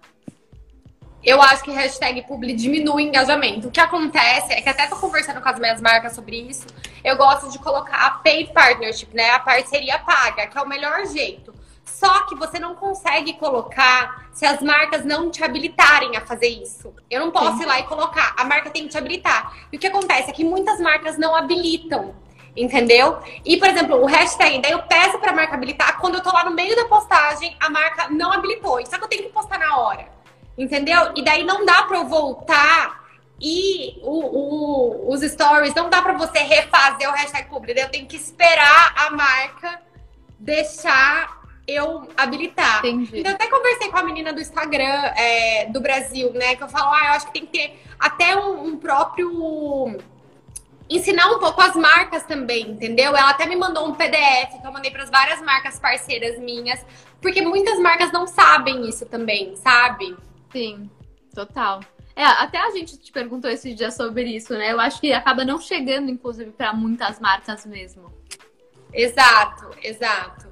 Eu acho que hashtag publi diminui o engajamento. O que acontece é que até tô conversando com as minhas marcas sobre isso. Eu gosto de colocar a paid partnership, né? A parceria paga, que é o melhor jeito. Só que você não consegue colocar se as marcas não te habilitarem a fazer isso. Eu não posso Sim. ir lá e colocar. A marca tem que te habilitar. E o que acontece é que muitas marcas não habilitam entendeu? E, por exemplo, o hashtag, daí eu peço pra marca habilitar, quando eu tô lá no meio da postagem, a marca não habilitou. Só que eu tenho que postar na hora, entendeu? E daí não dá pra eu voltar e o, o, os stories, não dá pra você refazer o hashtag público. Eu tenho que esperar a marca deixar eu habilitar. Entendi. Então, eu até conversei com a menina do Instagram é, do Brasil, né? Que eu falo, ah, eu acho que tem que ter até um, um próprio ensinar um pouco as marcas também, entendeu? Ela até me mandou um PDF que eu mandei para as várias marcas parceiras minhas, porque muitas marcas não sabem isso também, sabe? Sim, total. É, até a gente te perguntou esse dia sobre isso, né? Eu acho que acaba não chegando, inclusive, para muitas marcas mesmo. Exato, exato.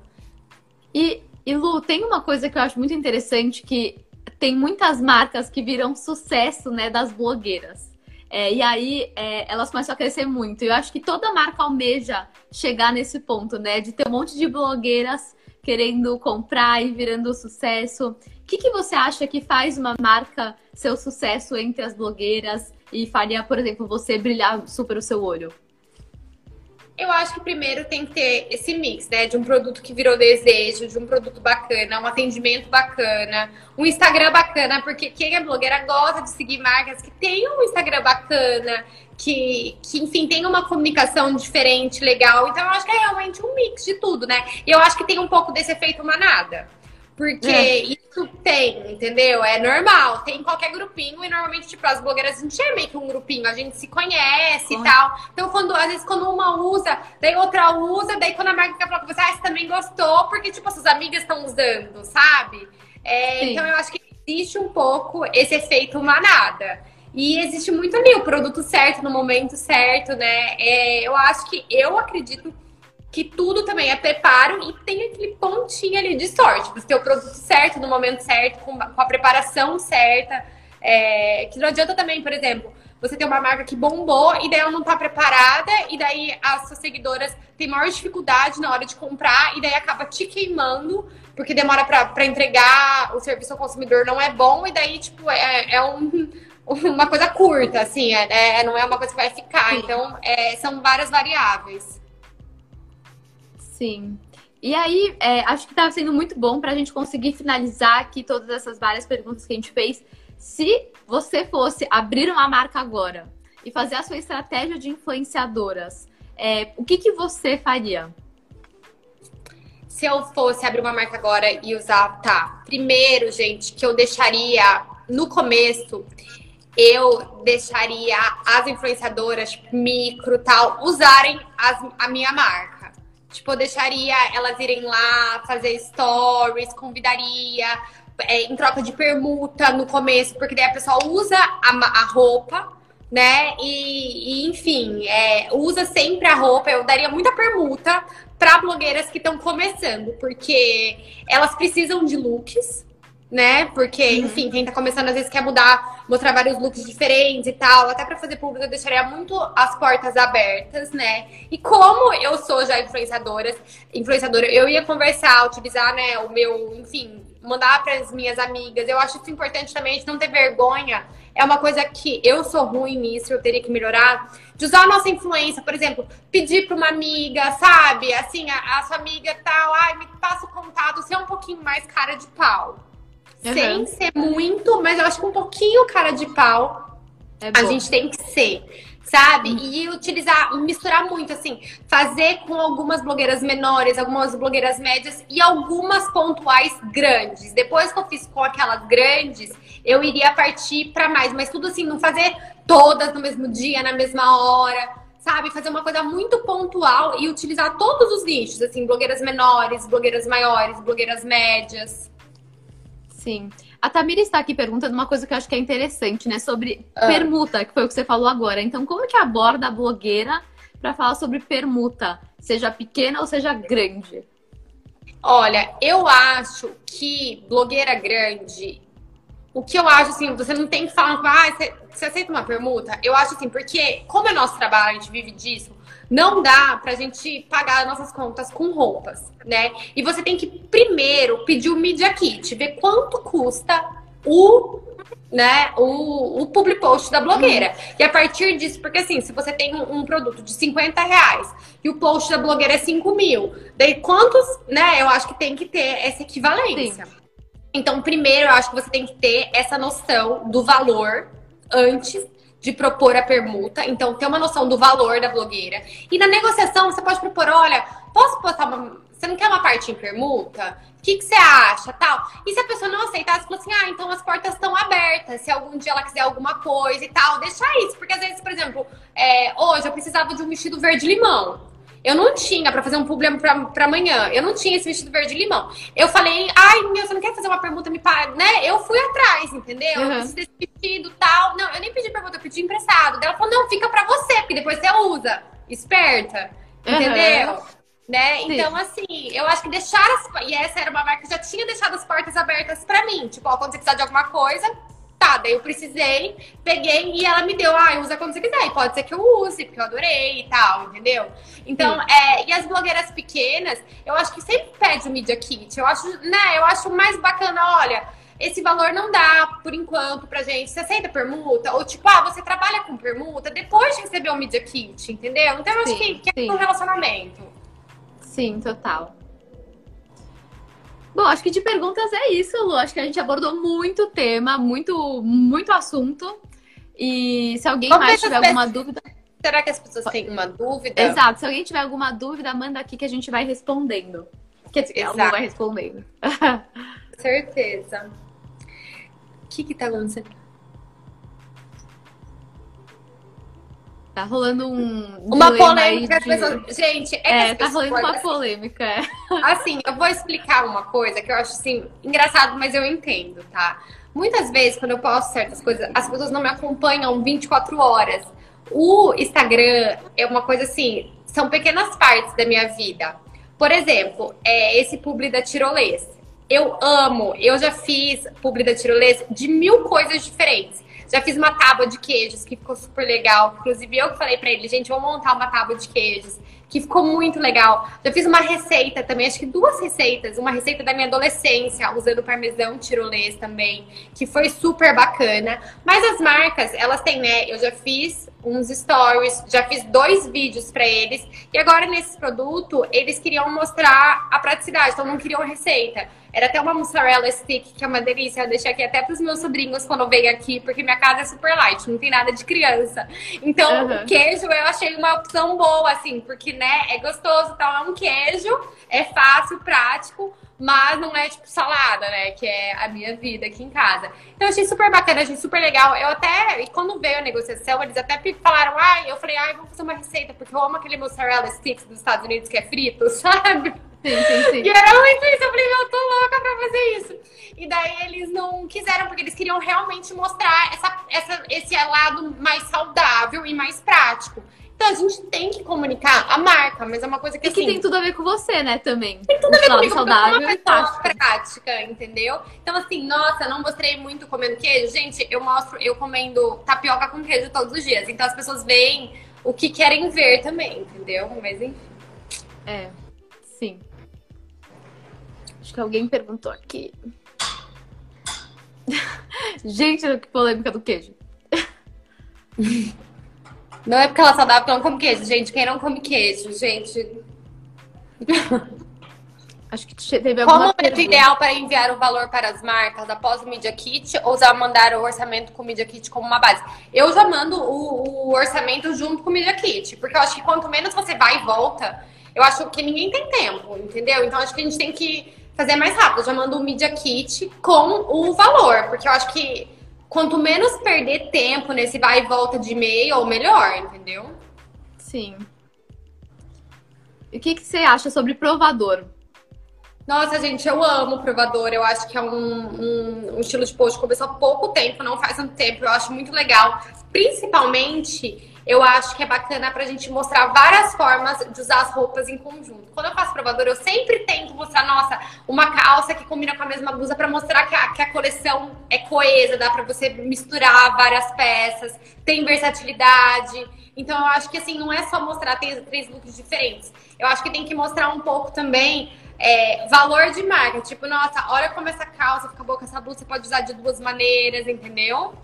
E, e Lu, tem uma coisa que eu acho muito interessante que tem muitas marcas que viram sucesso, né, das blogueiras. É, e aí é, elas começam a crescer muito. Eu acho que toda marca almeja chegar nesse ponto, né? De ter um monte de blogueiras querendo comprar e virando sucesso. O que, que você acha que faz uma marca ser o sucesso entre as blogueiras e faria, por exemplo, você brilhar super o seu olho? Eu acho que primeiro tem que ter esse mix, né? De um produto que virou desejo, de um produto bacana, um atendimento bacana, um Instagram bacana, porque quem é blogueira gosta de seguir marcas que tenham um Instagram bacana, que, que enfim, tem uma comunicação diferente, legal. Então eu acho que é realmente um mix de tudo, né? E eu acho que tem um pouco desse efeito manada. Porque é. isso tem, entendeu? É normal. Tem qualquer grupinho e normalmente, tipo, as blogueiras, a gente é meio que um grupinho, a gente se conhece e tal. Então, quando, às vezes, quando uma usa, daí outra usa, daí quando a marca quer falar com você, ah, você também gostou, porque, tipo, suas amigas estão usando, sabe? É, então, eu acho que existe um pouco esse efeito manada. E existe muito ali o produto certo no momento certo, né? É, eu acho que eu acredito que tudo também é preparo e tem aquele pontinho ali de sorte. Você ter o produto certo no momento certo, com, a preparação certa. É, que não adianta também, por exemplo, você tem uma marca que bombou e daí ela não tá preparada, e daí as suas seguidoras têm maior dificuldade na hora de comprar, e daí acaba te queimando, porque demora para entregar, o serviço ao consumidor não é bom, e daí, tipo, é, é um, *laughs* uma coisa curta, assim, é, é, não é uma coisa que vai ficar. Então, é, são várias variáveis. Sim. E aí, é, acho que está sendo muito bom para a gente conseguir finalizar aqui todas essas várias perguntas que a gente fez. Se você fosse abrir uma marca agora e fazer a sua estratégia de influenciadoras, é, o que, que você faria? Se eu fosse abrir uma marca agora e usar, tá. Primeiro, gente, que eu deixaria no começo, eu deixaria as influenciadoras, micro tal, usarem as, a minha marca. Tipo, eu deixaria elas irem lá fazer stories, convidaria é, em troca de permuta no começo, porque daí a pessoa usa a, a roupa, né? E, e enfim, é, usa sempre a roupa. Eu daria muita permuta para blogueiras que estão começando, porque elas precisam de looks, né? Porque, uhum. enfim, quem tá começando às vezes quer mudar, mostrar vários looks diferentes e tal. Até para fazer público eu deixaria muito as portas abertas, né? E como eu sou já influenciadora, influenciadora, eu ia conversar, utilizar, né, o meu, enfim, mandar para as minhas amigas. Eu acho isso importante também, de não ter vergonha. É uma coisa que eu sou ruim nisso, eu teria que melhorar. De usar a nossa influência, por exemplo, pedir para uma amiga, sabe? Assim, a, a sua amiga tal, ai, me passa o contato, ser um pouquinho mais cara de pau Uhum. Sem ser muito, mas eu acho que um pouquinho cara de pau é a gente tem que ser sabe? Uhum. E utilizar, misturar muito, assim, fazer com algumas blogueiras menores, algumas blogueiras médias e algumas pontuais grandes. Depois que eu fiz com aquelas grandes, eu iria partir para mais, mas tudo assim, não fazer todas no mesmo dia, na mesma hora. Sabe, fazer uma coisa muito pontual e utilizar todos os nichos, assim, blogueiras menores, blogueiras maiores, blogueiras médias. Sim. A Tamira está aqui perguntando uma coisa que eu acho que é interessante, né? Sobre ah. permuta, que foi o que você falou agora. Então, como que aborda a blogueira para falar sobre permuta? Seja pequena ou seja grande? Olha, eu acho que blogueira grande, o que eu acho assim, você não tem que falar, ah, você, você aceita uma permuta? Eu acho assim, porque como é nosso trabalho, a gente vive disso, não dá pra gente pagar nossas contas com roupas, né? E você tem que primeiro pedir o Media Kit, ver quanto custa o né, o, o public post da blogueira. Uhum. E a partir disso, porque assim, se você tem um, um, produto de 50 reais e o post da blogueira é 5 mil, daí quantos, né, eu acho que tem que ter essa equivalência. Sim. Então, primeiro, eu acho que você tem que ter essa noção do valor antes de propor a permuta, então ter uma noção do valor da blogueira. E na negociação você pode propor, olha, posso postar uma. Você não quer uma parte em permuta? O que, que você acha? Tal. E se a pessoa não aceitar, você fala assim, ah, então as portas estão abertas. Se algum dia ela quiser alguma coisa e tal, deixa isso. Porque às vezes, por exemplo, é, hoje eu precisava de um vestido verde-limão. Eu não tinha para fazer um problema para amanhã. Eu não tinha esse vestido verde limão. Eu falei, ai, meu, você não quer fazer uma pergunta, me paga, né? Eu fui atrás, entendeu? Uhum. Eu preciso desse vestido tal. Não, eu nem pedi pergunta, eu pedi emprestado. Ela falou, não, fica para você, porque depois você usa. Esperta. Entendeu? Uhum. Né? Então, assim, eu acho que deixar as. E essa era uma marca que já tinha deixado as portas abertas para mim. Tipo, ó, quando você precisar de alguma coisa, tá, daí eu precisei, peguei e ela me deu, ah, usa quando você quiser. E pode ser que eu use, porque eu adorei e tal, entendeu? Então, é, e as blogueiras pequenas, eu acho que sempre pede o Media Kit. Eu acho, né, eu acho mais bacana, olha, esse valor não dá por enquanto pra gente. Você aceita permuta? Ou tipo, ah, você trabalha com permuta depois de receber o Media Kit, entendeu? Então eu acho que, que é um relacionamento. Sim, total. Bom, acho que de perguntas é isso, Lu. Acho que a gente abordou muito tema, muito, muito assunto. E se alguém Vamos mais tiver alguma dúvida. Será que as pessoas têm uma dúvida? Exato. Se alguém tiver alguma dúvida, manda aqui que a gente vai respondendo. Quer dizer, Exato. ela vai respondendo. *laughs* Certeza. O que que tá acontecendo? Tá rolando um. Uma polêmica. De... Pessoas... Gente, é, é tá rolando uma assim, polêmica. É. *laughs* Assim, eu vou explicar uma coisa que eu acho assim, engraçado, mas eu entendo, tá? Muitas vezes, quando eu posto certas coisas, as pessoas não me acompanham 24 horas. O Instagram é uma coisa assim, são pequenas partes da minha vida. Por exemplo, é esse publi da tirolesa Eu amo. Eu já fiz publi da tirolesa de mil coisas diferentes. Já fiz uma tábua de queijos que ficou super legal. Inclusive, eu falei pra ele, gente, vamos montar uma tábua de queijos que ficou muito legal. Já fiz uma receita também, acho que duas receitas. Uma receita da minha adolescência, usando parmesão tirolês também, que foi super bacana. Mas as marcas, elas têm, né? Eu já fiz uns stories, já fiz dois vídeos para eles. E agora, nesse produto, eles queriam mostrar a praticidade, então não queriam receita. Era até uma mussarela stick, que é uma delícia. Eu deixei aqui até para os meus sobrinhos quando veio aqui, porque minha casa é super light, não tem nada de criança. Então, uhum. o queijo eu achei uma opção boa, assim, porque, né, é gostoso, então é um queijo, é fácil, prático, mas não é tipo salada, né? Que é a minha vida aqui em casa. Então eu achei super bacana, achei super legal. Eu até, e quando veio a negociação, eles até falaram, ai, eu falei, ai, vamos fazer uma receita, porque eu amo aquele mozzarella sticks dos Estados Unidos que é frito, *laughs* sabe? Sim, sim, sim. E era muito isso. Eu falei, eu tô louca pra fazer isso. E daí eles não quiseram, porque eles queriam realmente mostrar essa, essa, esse lado mais saudável e mais prático. Então a gente tem que comunicar a marca, mas é uma coisa que. E que assim, tem tudo a ver com você, né, também. Tem tudo a ver comigo, saudável uma pessoa prática, entendeu? Então, assim, nossa, não mostrei muito comendo queijo. Gente, eu mostro eu comendo tapioca com queijo todos os dias. Então as pessoas veem o que querem ver também, entendeu? Mas enfim. É, sim. Acho que alguém perguntou aqui. *laughs* Gente, que polêmica do queijo. *laughs* Não é porque ela é saudável que não come queijo, gente. Quem não come queijo, gente. *laughs* Acho que teve alguma Como é o ideal para enviar o valor para as marcas após o Media Kit ou já mandar o orçamento com o Media Kit como uma base? Eu já mando o, o orçamento junto com o Media Kit, porque eu acho que quanto menos você vai e volta, eu acho que ninguém tem tempo, entendeu? Então acho que a gente tem que fazer mais rápido. Eu já mando o Media Kit com o valor, porque eu acho que quanto menos perder tempo nesse vai e volta de e-mail, melhor, entendeu? Sim. E o que, que você acha sobre provador? Nossa, gente, eu amo provador. Eu acho que é um, um, um, estilo de post que começou há pouco tempo, não faz tanto tempo. Eu acho muito legal. Principalmente eu acho que é bacana pra gente mostrar várias formas de usar as roupas em conjunto. Quando eu faço provador, eu sempre tento mostrar, nossa, uma calça que combina com a mesma blusa para mostrar que a, que a coleção é coesa, dá para você misturar várias peças, tem versatilidade. Então eu acho que assim, não é só mostrar três, três looks diferentes. Eu acho que tem que mostrar um pouco também é, valor de marca. Tipo, nossa, olha como essa calça fica boa com essa blusa, você pode usar de duas maneiras, entendeu?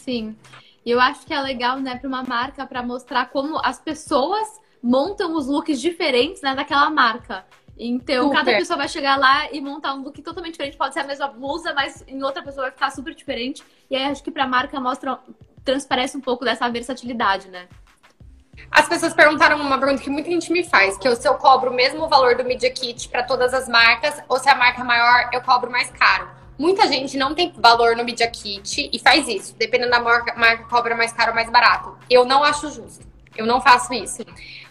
Sim. E eu acho que é legal, né, para uma marca, para mostrar como as pessoas montam os looks diferentes, né, daquela marca. Então, super. cada pessoa vai chegar lá e montar um look totalmente diferente. Pode ser a mesma blusa, mas em outra pessoa vai ficar super diferente. E aí, acho que para a marca mostra, transparece um pouco dessa versatilidade, né? As pessoas perguntaram uma pergunta que muita gente me faz, que é se eu cobro o mesmo valor do Media Kit para todas as marcas, ou se a marca maior, eu cobro mais caro. Muita gente não tem valor no Media Kit e faz isso. Dependendo da marca, marca cobra mais caro ou mais barato. Eu não acho justo. Eu não faço isso.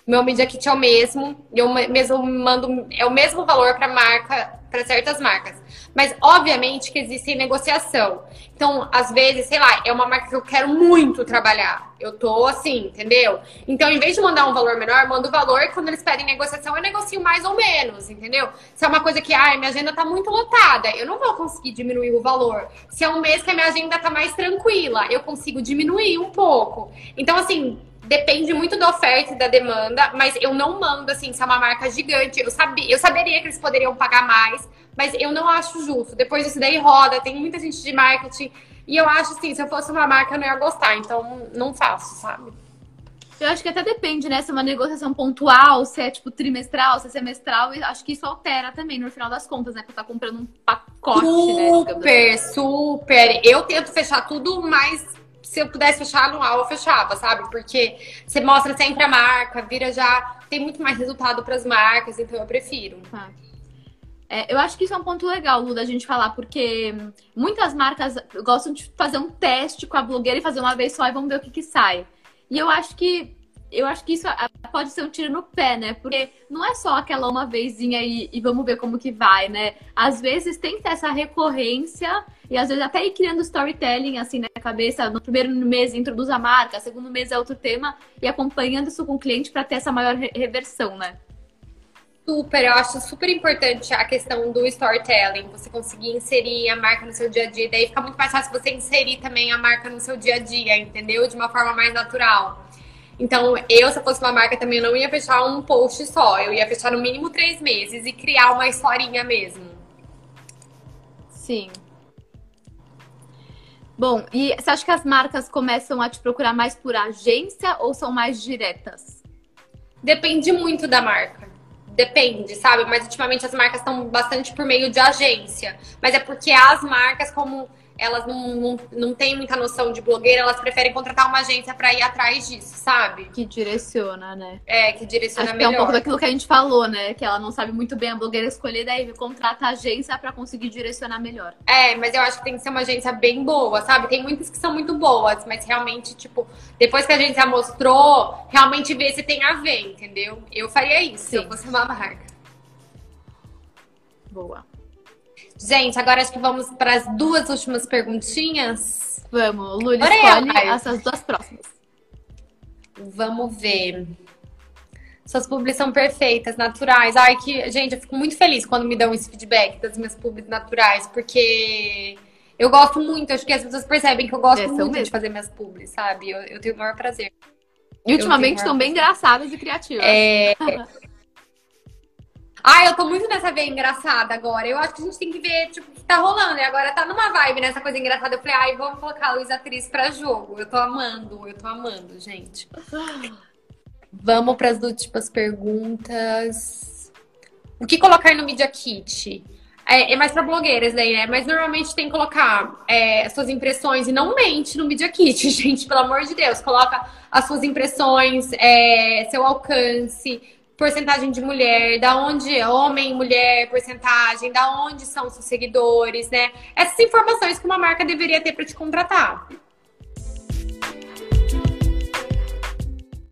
Meu Media Kit é o mesmo. Eu mesmo mando. É o mesmo valor para marca, para certas marcas. Mas, obviamente, que existe negociação. Então, às vezes, sei lá, é uma marca que eu quero muito trabalhar. Eu tô assim, entendeu? Então, em vez de mandar um valor menor, mando o valor. Quando eles pedem negociação, eu negocio mais ou menos, entendeu? Se é uma coisa que, ai, minha agenda tá muito lotada, eu não vou conseguir diminuir o valor. Se é um mês que a minha agenda tá mais tranquila, eu consigo diminuir um pouco. Então, assim, depende muito da oferta e da demanda, mas eu não mando assim, se é uma marca gigante, eu sabia, eu saberia que eles poderiam pagar mais, mas eu não acho justo. Depois disso daí roda, tem muita gente de marketing e eu acho assim, se eu fosse uma marca eu não ia gostar, então não faço, sabe? Eu acho que até depende, né? Se é uma negociação pontual, se é tipo trimestral, se é semestral, e acho que isso altera também no final das contas, né? Que tá comprando um pacote, super, né? Super, super. Eu tento fechar tudo mais se eu pudesse fechar anual, eu fechava, sabe? Porque você mostra sempre a marca, vira já. Tem muito mais resultado para as marcas, então eu prefiro. Ah. É, eu acho que isso é um ponto legal, Lu, da gente falar, porque muitas marcas gostam de fazer um teste com a blogueira e fazer uma vez só e vamos ver o que, que sai. E eu acho que eu acho que isso pode ser um tiro no pé, né? Porque não é só aquela uma vezinha e, e, vamos ver como que vai, né? Às vezes tem que ter essa recorrência e às vezes até ir criando storytelling assim na cabeça. No primeiro mês introduz a marca, segundo mês é outro tema e acompanhando isso com o cliente para ter essa maior reversão, né? Super, eu acho super importante a questão do storytelling, você conseguir inserir a marca no seu dia a dia, daí fica muito mais fácil você inserir também a marca no seu dia a dia, entendeu? De uma forma mais natural. Então, eu, se eu fosse uma marca, também não ia fechar um post só, eu ia fechar no mínimo três meses e criar uma historinha mesmo. Sim. Bom, e você acha que as marcas começam a te procurar mais por agência ou são mais diretas? Depende muito da marca. Depende, sabe? Mas ultimamente as marcas estão bastante por meio de agência. Mas é porque as marcas, como elas não, não, não têm muita noção de blogueira, elas preferem contratar uma agência para ir atrás disso, sabe? Que direciona, né? É, que direciona Acho melhor. Que é um pouco daquilo que a gente falou, né? Que ela não sabe muito bem a blogueira escolher, daí contrata a agência para conseguir direcionar melhor. É, mas eu acho que tem que ser uma agência bem boa, sabe? Tem muitas que são muito boas, mas realmente, tipo, depois que a agência mostrou, realmente ver se tem a ver, entendeu? Eu faria isso Sim. se eu fosse uma marca. Boa. Gente, agora acho que vamos para as duas últimas perguntinhas. Vamos, Luli, escolhe eu, essas duas próximas. Vamos ver. Suas publis são perfeitas, naturais. Ai, que. Gente, eu fico muito feliz quando me dão esse feedback das minhas publis naturais, porque eu gosto muito. Acho que as pessoas percebem que eu gosto é, muito mesmo. de fazer minhas publis, sabe? Eu, eu tenho o maior prazer. E ultimamente estão bem engraçadas e criativas. É. *laughs* Ah, eu tô muito nessa veia engraçada agora. Eu acho que a gente tem que ver, tipo, o que tá rolando. E agora tá numa vibe nessa coisa engraçada. Eu falei, ai, vamos colocar a Luiz atriz pra jogo. Eu tô amando, eu tô amando, gente. Vamos pras últimas perguntas. O que colocar no Media Kit? É, é mais pra blogueiras daí, né? Mas normalmente tem que colocar é, suas impressões e não mente no Media Kit, *laughs* gente, pelo amor de Deus. Coloca as suas impressões, é, seu alcance porcentagem de mulher, da onde é homem, mulher, porcentagem, da onde são seus seguidores, né? Essas informações que uma marca deveria ter para te contratar.